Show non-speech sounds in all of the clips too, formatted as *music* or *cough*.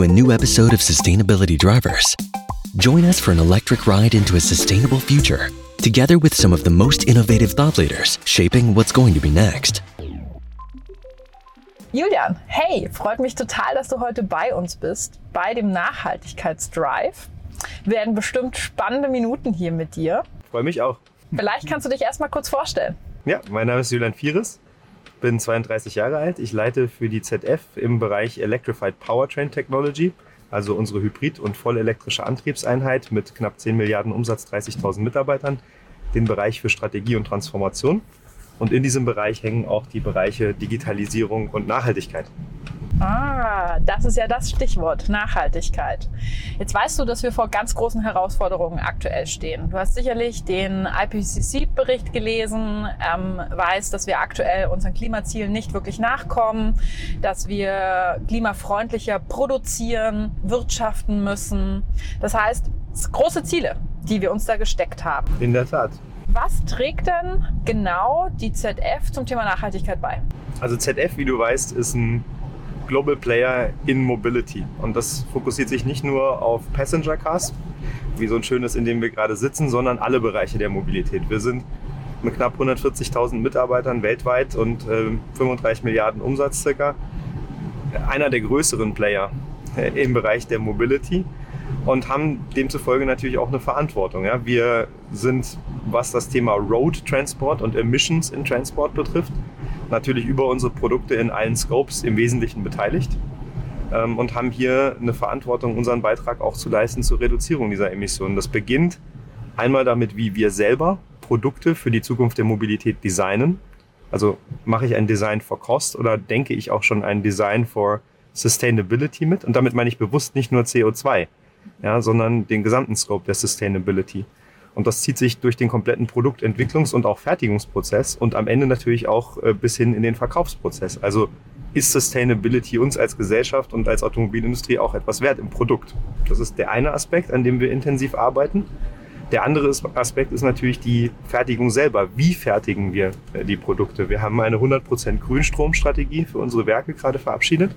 To a new episode of Sustainability Drivers. Join us for an electric ride into a sustainable future, together with some of the most innovative thought leaders shaping what's going to be next. Julian, hey, freut mich total, dass du heute bei uns bist, bei dem Nachhaltigkeitsdrive. Wir werden bestimmt spannende Minuten hier mit dir. Freue mich auch. Vielleicht kannst du dich erstmal kurz vorstellen. Ja, mein Name ist Julian Vieres, bin 32 Jahre alt. Ich leite für die ZF im Bereich Electrified Powertrain Technology, also unsere hybrid- und vollelektrische Antriebseinheit mit knapp 10 Milliarden Umsatz, 30.000 Mitarbeitern, den Bereich für Strategie und Transformation. Und in diesem Bereich hängen auch die Bereiche Digitalisierung und Nachhaltigkeit. Ah, das ist ja das Stichwort, Nachhaltigkeit. Jetzt weißt du, dass wir vor ganz großen Herausforderungen aktuell stehen. Du hast sicherlich den IPCC-Bericht gelesen, ähm, weißt, dass wir aktuell unseren Klimazielen nicht wirklich nachkommen, dass wir klimafreundlicher produzieren, wirtschaften müssen. Das heißt, große Ziele, die wir uns da gesteckt haben. In der Tat. Was trägt denn genau die ZF zum Thema Nachhaltigkeit bei? Also ZF, wie du weißt, ist ein Global Player in Mobility. Und das fokussiert sich nicht nur auf Passenger Cars, wie so ein schönes, in dem wir gerade sitzen, sondern alle Bereiche der Mobilität. Wir sind mit knapp 140.000 Mitarbeitern weltweit und äh, 35 Milliarden Umsatz circa einer der größeren Player äh, im Bereich der Mobility und haben demzufolge natürlich auch eine Verantwortung. Ja? Wir sind, was das Thema Road Transport und Emissions in Transport betrifft, natürlich über unsere Produkte in allen Scopes im Wesentlichen beteiligt ähm, und haben hier eine Verantwortung, unseren Beitrag auch zu leisten zur Reduzierung dieser Emissionen. Das beginnt einmal damit, wie wir selber Produkte für die Zukunft der Mobilität designen. Also mache ich ein Design for Cost oder denke ich auch schon ein Design for Sustainability mit? Und damit meine ich bewusst nicht nur CO2, ja, sondern den gesamten Scope der Sustainability. Und das zieht sich durch den kompletten Produktentwicklungs- und auch Fertigungsprozess und am Ende natürlich auch äh, bis hin in den Verkaufsprozess. Also ist Sustainability uns als Gesellschaft und als Automobilindustrie auch etwas wert im Produkt? Das ist der eine Aspekt, an dem wir intensiv arbeiten. Der andere Aspekt ist natürlich die Fertigung selber. Wie fertigen wir äh, die Produkte? Wir haben eine 100% Grünstromstrategie für unsere Werke gerade verabschiedet.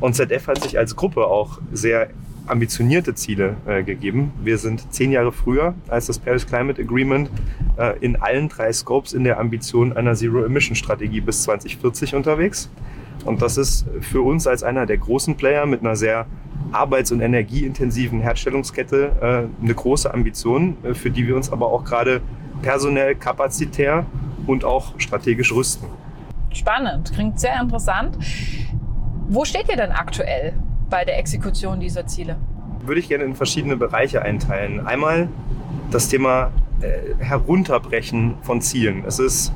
Und ZF hat sich als Gruppe auch sehr ambitionierte Ziele äh, gegeben. Wir sind zehn Jahre früher als das Paris Climate Agreement äh, in allen drei Scopes in der Ambition einer Zero-Emission-Strategie bis 2040 unterwegs. Und das ist für uns als einer der großen Player mit einer sehr arbeits- und energieintensiven Herstellungskette äh, eine große Ambition, äh, für die wir uns aber auch gerade personell, kapazitär und auch strategisch rüsten. Spannend, klingt sehr interessant. Wo steht ihr denn aktuell? Bei der Exekution dieser Ziele? Würde ich gerne in verschiedene Bereiche einteilen. Einmal das Thema äh, Herunterbrechen von Zielen. Es ist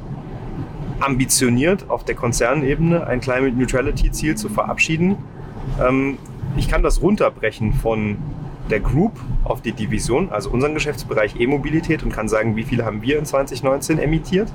ambitioniert auf der Konzernebene ein Climate Neutrality Ziel zu verabschieden. Ähm, ich kann das runterbrechen von der Group auf die Division, also unseren Geschäftsbereich E-Mobilität und kann sagen, wie viel haben wir in 2019 emittiert.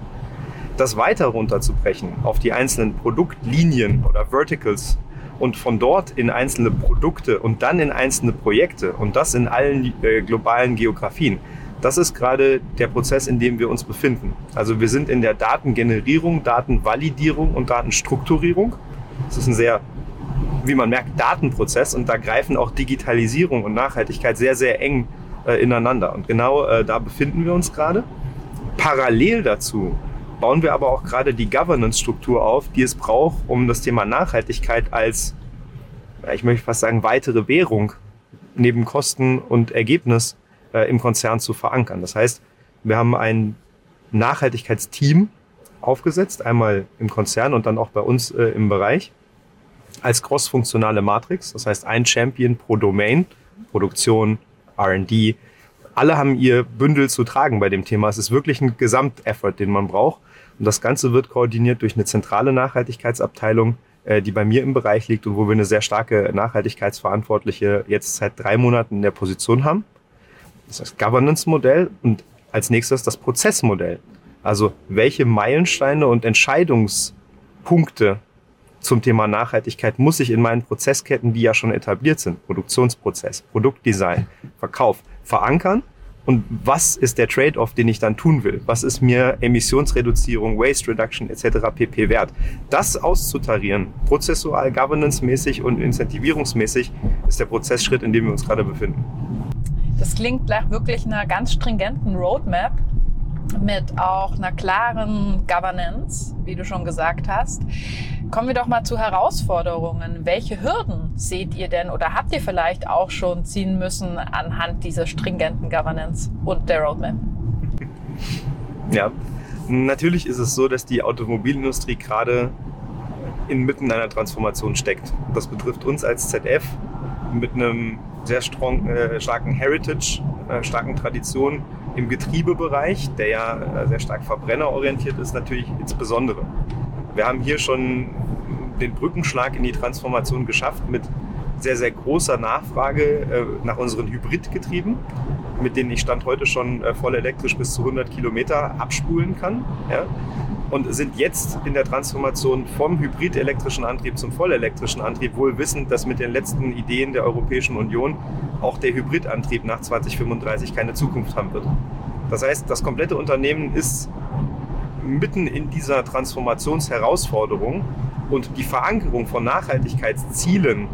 Das weiter runterzubrechen auf die einzelnen Produktlinien oder Verticals und von dort in einzelne Produkte und dann in einzelne Projekte und das in allen äh, globalen Geografien. Das ist gerade der Prozess, in dem wir uns befinden. Also wir sind in der Datengenerierung, Datenvalidierung und Datenstrukturierung. Das ist ein sehr, wie man merkt, Datenprozess und da greifen auch Digitalisierung und Nachhaltigkeit sehr, sehr eng äh, ineinander. Und genau äh, da befinden wir uns gerade. Parallel dazu bauen wir aber auch gerade die Governance-Struktur auf, die es braucht, um das Thema Nachhaltigkeit als, ich möchte fast sagen, weitere Währung neben Kosten und Ergebnis äh, im Konzern zu verankern. Das heißt, wir haben ein Nachhaltigkeitsteam aufgesetzt, einmal im Konzern und dann auch bei uns äh, im Bereich, als cross-funktionale Matrix. Das heißt, ein Champion pro Domain, Produktion, R&D, alle haben ihr Bündel zu tragen bei dem Thema. Es ist wirklich ein Gesamteffort, den man braucht. Und das Ganze wird koordiniert durch eine zentrale Nachhaltigkeitsabteilung, äh, die bei mir im Bereich liegt und wo wir eine sehr starke Nachhaltigkeitsverantwortliche jetzt seit drei Monaten in der Position haben. Das ist das Governance-Modell und als nächstes das Prozessmodell. Also welche Meilensteine und Entscheidungspunkte zum Thema Nachhaltigkeit muss ich in meinen Prozessketten, die ja schon etabliert sind, Produktionsprozess, Produktdesign, Verkauf, verankern und was ist der Trade-off, den ich dann tun will? Was ist mir Emissionsreduzierung, Waste Reduction etc. pp. wert? Das auszutarieren, prozessual, governance-mäßig und incentivierungsmäßig, ist der Prozessschritt, in dem wir uns gerade befinden. Das klingt nach wirklich einer ganz stringenten Roadmap mit auch einer klaren Governance, wie du schon gesagt hast. Kommen wir doch mal zu Herausforderungen. Welche Hürden seht ihr denn oder habt ihr vielleicht auch schon ziehen müssen anhand dieser stringenten Governance und der Roadmap? Ja, natürlich ist es so, dass die Automobilindustrie gerade inmitten einer Transformation steckt. Das betrifft uns als ZF mit einem sehr strong, äh, starken Heritage, äh, starken Tradition im Getriebebereich, der ja äh, sehr stark verbrennerorientiert ist, natürlich insbesondere. Wir haben hier schon den Brückenschlag in die Transformation geschafft mit sehr, sehr großer Nachfrage äh, nach unseren Hybridgetrieben, mit denen ich Stand heute schon äh, voll elektrisch bis zu 100 Kilometer abspulen kann. Ja? Und sind jetzt in der Transformation vom hybridelektrischen Antrieb zum vollelektrischen Antrieb, wohl wissend, dass mit den letzten Ideen der Europäischen Union auch der Hybridantrieb nach 2035 keine Zukunft haben wird. Das heißt, das komplette Unternehmen ist mitten in dieser Transformationsherausforderung und die Verankerung von Nachhaltigkeitszielen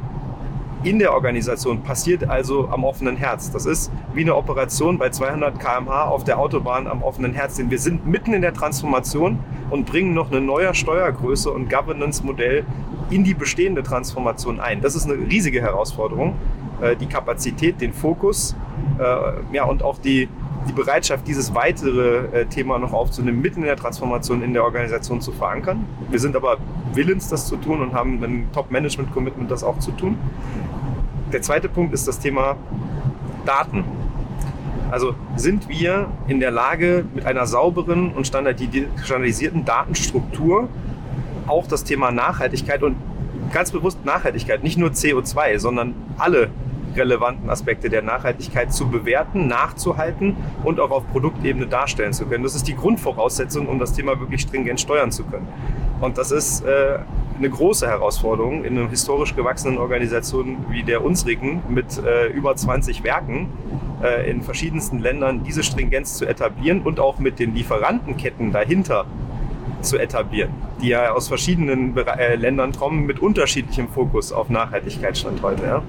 in der Organisation passiert also am offenen Herz. Das ist wie eine Operation bei 200 km/h auf der Autobahn am offenen Herz. Denn wir sind mitten in der Transformation und bringen noch eine neue Steuergröße und Governance-Modell in die bestehende Transformation ein. Das ist eine riesige Herausforderung. Äh, die Kapazität, den Fokus äh, ja, und auch die, die Bereitschaft, dieses weitere äh, Thema noch aufzunehmen, mitten in der Transformation in der Organisation zu verankern. Wir sind aber willens, das zu tun und haben ein Top-Management-Commitment, das auch zu tun. Der zweite Punkt ist das Thema Daten. Also sind wir in der Lage, mit einer sauberen und standardisierten Datenstruktur auch das Thema Nachhaltigkeit und ganz bewusst Nachhaltigkeit, nicht nur CO2, sondern alle relevanten Aspekte der Nachhaltigkeit zu bewerten, nachzuhalten und auch auf Produktebene darstellen zu können. Das ist die Grundvoraussetzung, um das Thema wirklich stringent steuern zu können. Und das ist äh, eine große Herausforderung in einer historisch gewachsenen Organisation wie der unsrigen mit äh, über 20 Werken äh, in verschiedensten Ländern diese Stringenz zu etablieren und auch mit den Lieferantenketten dahinter zu etablieren, die ja aus verschiedenen äh, Ländern kommen mit unterschiedlichem Fokus auf Nachhaltigkeitsstand heute. Ja.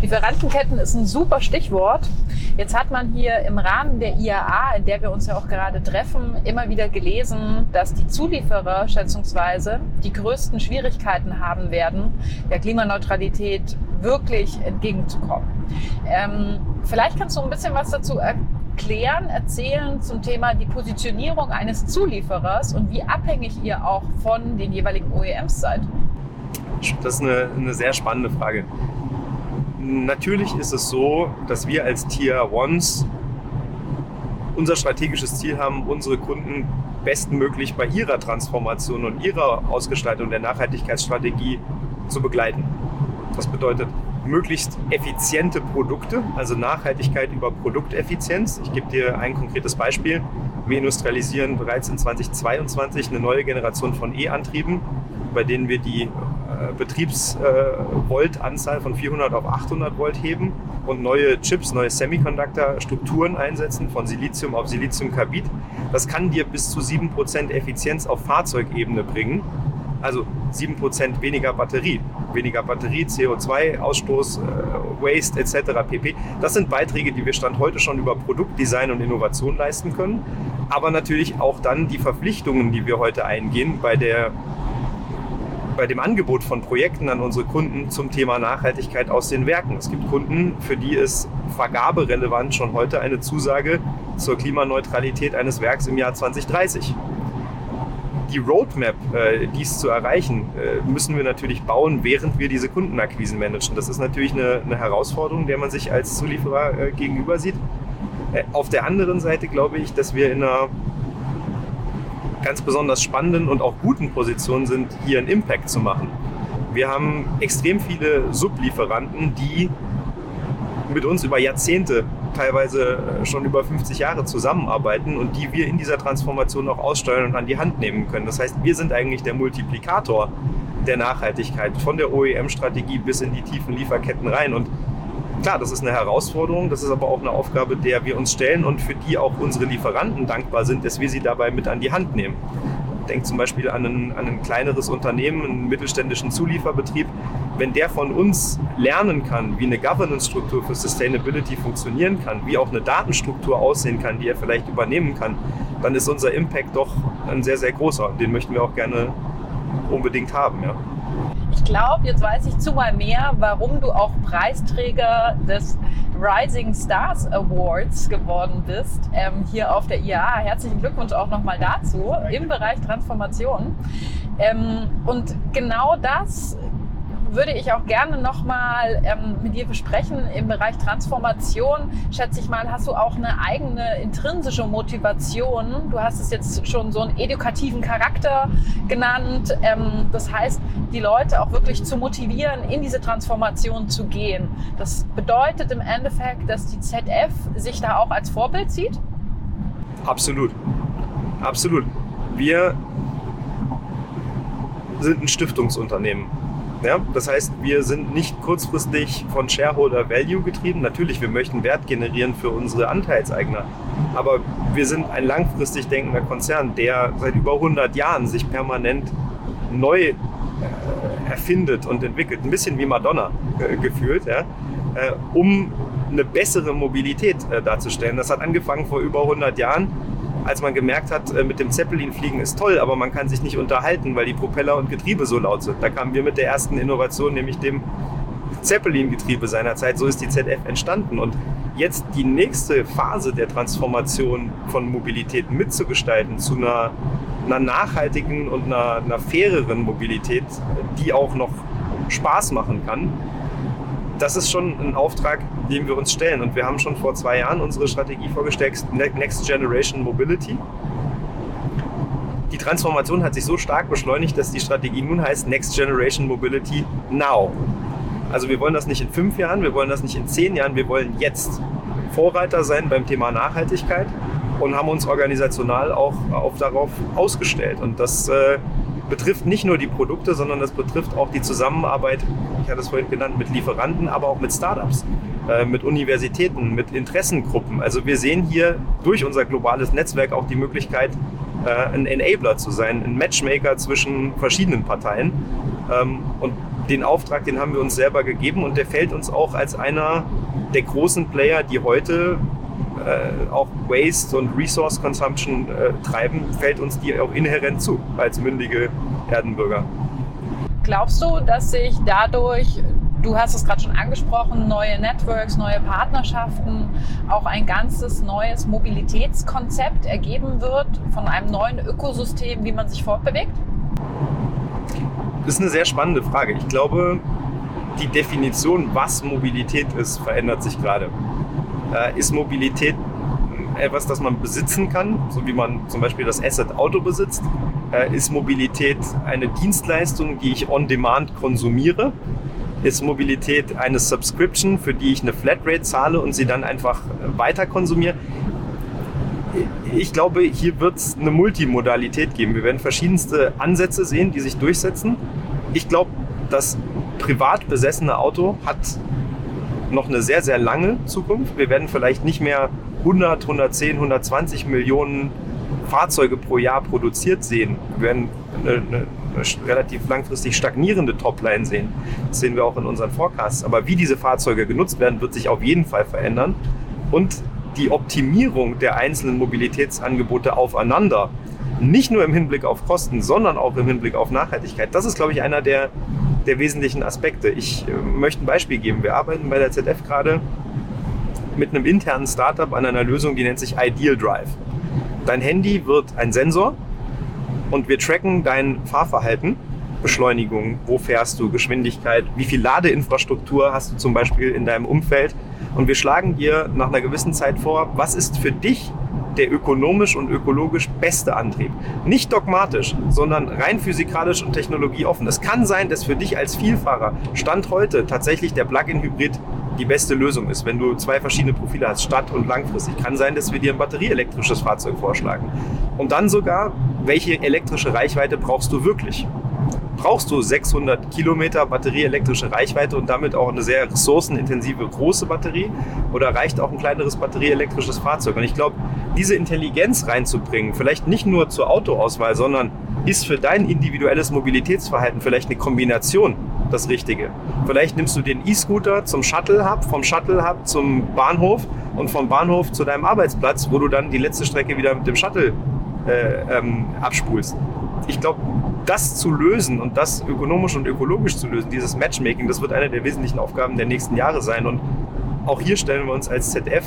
Lieferantenketten ist ein super Stichwort. Jetzt hat man hier im Rahmen der IAA, in der wir uns ja auch gerade treffen, immer wieder gelesen, dass die Zulieferer schätzungsweise die größten Schwierigkeiten haben werden, der Klimaneutralität wirklich entgegenzukommen. Ähm, vielleicht kannst du ein bisschen was dazu erklären, erzählen zum Thema die Positionierung eines Zulieferers und wie abhängig ihr auch von den jeweiligen OEMs seid. Das ist eine, eine sehr spannende Frage. Natürlich ist es so, dass wir als Tier Ones unser strategisches Ziel haben, unsere Kunden bestmöglich bei ihrer Transformation und ihrer Ausgestaltung der Nachhaltigkeitsstrategie zu begleiten. Das bedeutet möglichst effiziente Produkte, also Nachhaltigkeit über Produkteffizienz. Ich gebe dir ein konkretes Beispiel. Wir industrialisieren bereits in 2022 eine neue Generation von E-Antrieben, bei denen wir die Betriebsvoltanzahl von 400 auf 800 Volt heben und neue Chips, neue Semiconductor-Strukturen einsetzen von Silizium auf Siliziumkarbid. Das kann dir bis zu 7% Effizienz auf Fahrzeugebene bringen. Also 7% weniger Batterie, weniger Batterie, CO2-Ausstoß, äh, Waste etc. pp. Das sind Beiträge, die wir Stand heute schon über Produktdesign und Innovation leisten können. Aber natürlich auch dann die Verpflichtungen, die wir heute eingehen bei der bei dem Angebot von Projekten an unsere Kunden zum Thema Nachhaltigkeit aus den Werken. Es gibt Kunden, für die ist vergaberelevant schon heute eine Zusage zur Klimaneutralität eines Werks im Jahr 2030. Die Roadmap, äh, dies zu erreichen, äh, müssen wir natürlich bauen, während wir diese Kundenakquisen managen. Das ist natürlich eine, Herausforderung, der man sich als Zulieferer äh, gegenüber sieht. Auf der anderen Seite glaube ich, dass wir in einer ganz besonders spannenden und auch guten Position sind, hier einen Impact zu machen. Wir haben extrem viele Sublieferanten, die mit uns über Jahrzehnte, teilweise schon über 50 Jahre zusammenarbeiten und die wir in dieser Transformation auch aussteuern und an die Hand nehmen können. Das heißt, wir sind eigentlich der Multiplikator der Nachhaltigkeit von der OEM-Strategie bis in die tiefen Lieferketten rein. Und klar, das ist eine Herausforderung, das ist aber auch eine Aufgabe, der wir uns stellen und für die auch unsere Lieferanten dankbar sind, dass wir sie dabei mit an die Hand nehmen. Denkt zum Beispiel an ein, an ein kleineres Unternehmen, einen mittelständischen Zulieferbetrieb. Wenn der von uns lernen kann, wie eine Governance-Struktur für Sustainability funktionieren kann, wie auch eine Datenstruktur aussehen kann, die er vielleicht übernehmen kann, dann ist unser Impact doch ein sehr, sehr großer. Den möchten wir auch gerne unbedingt haben. Ja. Ich glaube, jetzt weiß ich zumal mehr, warum du auch Preisträger des Rising Stars Awards geworden bist, ähm, hier auf der IAA. Herzlichen Glückwunsch auch nochmal dazu im Bereich Transformation. Ähm, und genau das würde ich auch gerne nochmal ähm, mit dir besprechen im Bereich Transformation. Schätze ich mal, hast du auch eine eigene intrinsische Motivation. Du hast es jetzt schon so einen edukativen Charakter genannt. Ähm, das heißt, die Leute auch wirklich zu motivieren, in diese Transformation zu gehen. Das bedeutet im Endeffekt, dass die ZF sich da auch als Vorbild sieht? Absolut. Absolut. Wir sind ein Stiftungsunternehmen. Ja, das heißt, wir sind nicht kurzfristig von Shareholder Value getrieben. Natürlich, wir möchten Wert generieren für unsere Anteilseigner. Aber wir sind ein langfristig denkender Konzern, der seit über 100 Jahren sich permanent neu äh, erfindet und entwickelt. Ein bisschen wie Madonna äh, gefühlt, ja, äh, um eine bessere Mobilität äh, darzustellen. Das hat angefangen vor über 100 Jahren als man gemerkt hat, äh, mit dem Zeppelin fliegen ist toll, aber man kann sich nicht unterhalten, weil die Propeller und Getriebe so laut sind. Da kamen wir mit der ersten Innovation, nämlich dem Zeppelin-Getriebe seinerzeit. So ist die ZF entstanden. Und jetzt die nächste Phase der Transformation von Mobilität mitzugestalten zu einer, einer nachhaltigen und einer, einer faireren Mobilität, die auch noch Spaß machen kann, das ist schon ein Auftrag, den wir uns stellen. Und wir haben schon vor zwei Jahren unsere Strategie vorgestellt, Next Generation Mobility. Die Transformation hat sich so stark beschleunigt, dass die Strategie nun heißt Next Generation Mobility Now. Also wir wollen das nicht in fünf Jahren, wir wollen das nicht in zehn Jahren, wir wollen jetzt Vorreiter sein beim Thema Nachhaltigkeit und haben uns organisational auch, auch darauf ausgestellt. Und das äh, betrifft nicht nur die Produkte, sondern das betrifft auch die Zusammenarbeit, ich hatte es vorhin genannt, mit Lieferanten, aber auch mit Startups, äh, mit Universitäten, mit Interessengruppen. Also wir sehen hier durch unser globales Netzwerk auch die Möglichkeit, äh, ein Enabler zu sein, ein Matchmaker zwischen verschiedenen Parteien. Ähm, und den Auftrag, den haben wir uns selber gegeben und der fällt uns auch als einer der großen Player, die heute äh, auch Waste und Resource Consumption äh, treiben, fällt uns die auch inhärent zu als mündige Erdenbürger. Glaubst du, dass sich dadurch, du hast es gerade schon angesprochen, neue Networks, neue Partnerschaften, auch ein ganzes neues Mobilitätskonzept ergeben wird von einem neuen Ökosystem, wie man sich fortbewegt? Das ist eine sehr spannende Frage. Ich glaube, die Definition, was Mobilität ist, verändert sich gerade äh, ist Mobilität etwas, das man besitzen kann, so wie man zum Beispiel das Asset Auto besitzt. Äh, ist Mobilität eine Dienstleistung, die ich on demand konsumiere? Ist Mobilität eine Subscription, für die ich eine Flatrate zahle und sie dann einfach weiter konsumiere? Ich glaube, hier wird es eine Multimodalität geben. Wir werden verschiedenste Ansätze sehen, die sich durchsetzen. Ich glaube, das privat besessene Auto hat noch eine sehr, sehr lange Zukunft. Wir werden vielleicht nicht mehr 100, 110, 120 Millionen Fahrzeuge pro Jahr produziert sehen. Wir werden eine, eine, eine relativ langfristig stagnierende Topline sehen. Das sehen wir auch in unseren Forecasts. Aber wie diese Fahrzeuge genutzt werden, wird sich auf jeden Fall verändern. Und die Optimierung der einzelnen Mobilitätsangebote aufeinander, nicht nur im Hinblick auf Kosten, sondern auch im Hinblick auf Nachhaltigkeit, das ist, glaube ich, einer der der wesentlichen Aspekte. Ich äh, möchte ein Beispiel geben. Wir arbeiten bei der ZF gerade mit einem internen Startup an einer Lösung, die nennt sich Ideal Drive. Dein Handy wird ein Sensor und wir tracken dein Fahrverhalten, Beschleunigung, wo fährst du, Geschwindigkeit, wie viel Ladeinfrastruktur hast du zum Beispiel in deinem Umfeld und wir schlagen dir nach einer gewissen Zeit vor, was ist für dich der ökonomisch und ökologisch beste Antrieb. Nicht dogmatisch, sondern rein physikalisch und technologieoffen. Es kann sein, dass für dich als Vielfahrer Stand heute tatsächlich der Plug-in-Hybrid die beste Lösung ist, wenn du zwei verschiedene Profile hast, Stadt und langfristig. Kann sein, dass wir dir ein batterieelektrisches Fahrzeug vorschlagen. Und dann sogar, welche elektrische Reichweite brauchst du wirklich? Brauchst du 600 Kilometer batterieelektrische Reichweite und damit auch eine sehr ressourcenintensive große Batterie oder reicht auch ein kleineres batterieelektrisches Fahrzeug? Und ich glaube, diese Intelligenz reinzubringen, vielleicht nicht nur zur Autoauswahl, sondern ist für dein individuelles Mobilitätsverhalten vielleicht eine Kombination das Richtige. Vielleicht nimmst du den E-Scooter zum Shuttle-Hub, vom Shuttle-Hub zum Bahnhof und vom Bahnhof zu deinem Arbeitsplatz, wo du dann die letzte Strecke wieder mit dem Shuttle äh, ähm, abspulst. Ich glaube, das zu lösen und das ökonomisch und ökologisch zu lösen, dieses Matchmaking, das wird eine der wesentlichen Aufgaben der nächsten Jahre sein. Und auch hier stellen wir uns als ZF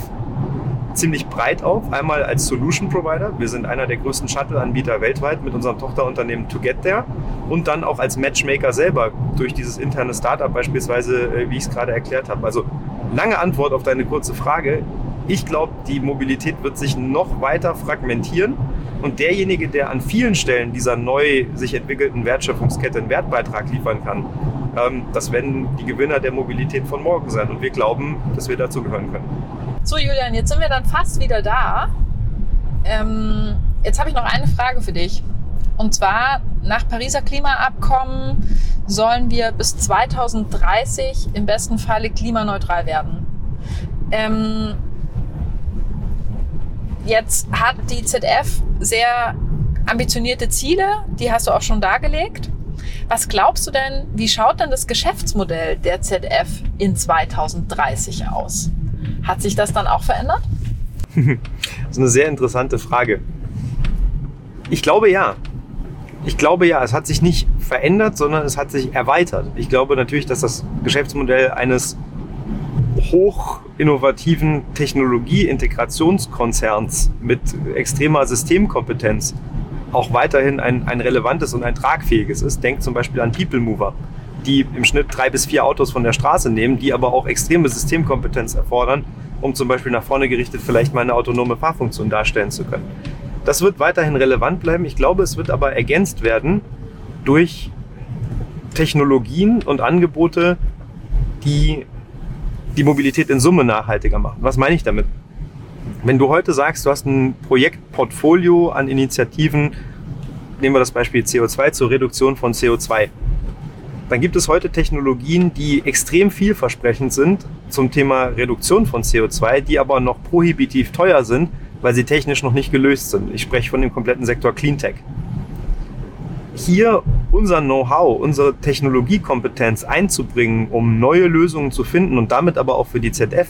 ziemlich breit auf. Einmal als Solution Provider. Wir sind einer der größten Shuttle-Anbieter weltweit mit unserem Tochterunternehmen To Get There. Und dann auch als Matchmaker selber durch dieses interne Startup beispielsweise, äh, wie ich es gerade erklärt habe. Also lange Antwort auf deine kurze Frage. Ich glaube, die Mobilität wird sich noch weiter fragmentieren. Und derjenige, der an vielen Stellen dieser neu sich entwickelten Wertschöpfungskette einen Wertbeitrag liefern kann, ähm, das werden die Gewinner der Mobilität von morgen sein. Und wir glauben, dass wir dazu gehören können. So, Julian, jetzt sind wir dann fast wieder da. Ähm, jetzt habe ich noch eine Frage für dich. Und zwar, nach Pariser Klimaabkommen sollen wir bis 2030 im besten Falle klimaneutral werden. Ähm, jetzt hat die ZF sehr ambitionierte Ziele, die hast du auch schon dargelegt. Was glaubst du denn, wie schaut denn das Geschäftsmodell der ZF in 2030 aus? Hat sich das dann auch verändert? *laughs* das ist eine sehr interessante Frage. Ich glaube ja. Ich glaube ja, es hat sich nicht verändert, sondern es hat sich erweitert. Ich glaube natürlich, dass das Geschäftsmodell eines hoch innovativen Technologieintegrationskonzerns mit extremer Systemkompetenz auch weiterhin ein, ein relevantes und ein tragfähiges ist. Denkt zum Beispiel an People Mover die im Schnitt drei bis vier Autos von der Straße nehmen, die aber auch extreme Systemkompetenz erfordern, um zum Beispiel nach vorne gerichtet vielleicht mal eine autonome Fahrfunktion darstellen zu können. Das wird weiterhin relevant bleiben. Ich glaube, es wird aber ergänzt werden durch Technologien und Angebote, die die Mobilität in Summe nachhaltiger machen. Was meine ich damit? Wenn du heute sagst, du hast ein Projektportfolio an Initiativen, nehmen wir das Beispiel CO2 zur Reduktion von CO2 dann gibt es heute Technologien, die extrem vielversprechend sind zum Thema Reduktion von CO2, die aber noch prohibitiv teuer sind, weil sie technisch noch nicht gelöst sind. Ich spreche von dem kompletten Sektor Cleantech. Hier unser Know-how, unsere Technologiekompetenz einzubringen, um neue Lösungen zu finden und damit aber auch für die ZF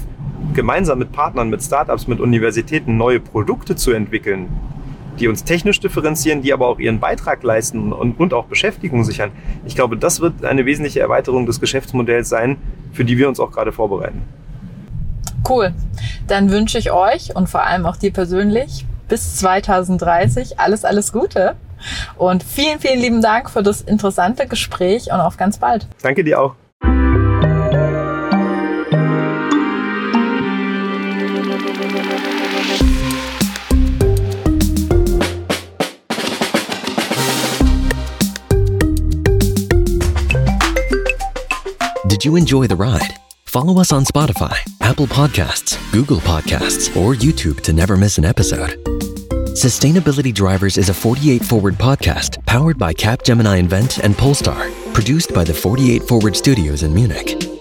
gemeinsam mit Partnern, mit Startups, mit Universitäten neue Produkte zu entwickeln, die uns technisch differenzieren, die aber auch ihren Beitrag leisten und, und auch Beschäftigung sichern. Ich glaube, das wird eine wesentliche Erweiterung des Geschäftsmodells sein, für die wir uns auch gerade vorbereiten. Cool. Dann wünsche ich euch und vor allem auch dir persönlich bis 2030 alles, alles Gute. Und vielen, vielen lieben Dank für das interessante Gespräch und auf ganz bald. Danke dir auch. you enjoy the ride? Follow us on Spotify, Apple Podcasts, Google Podcasts, or YouTube to never miss an episode. Sustainability Drivers is a 48 Forward podcast powered by Capgemini Invent and Polestar, produced by the 48 Forward Studios in Munich.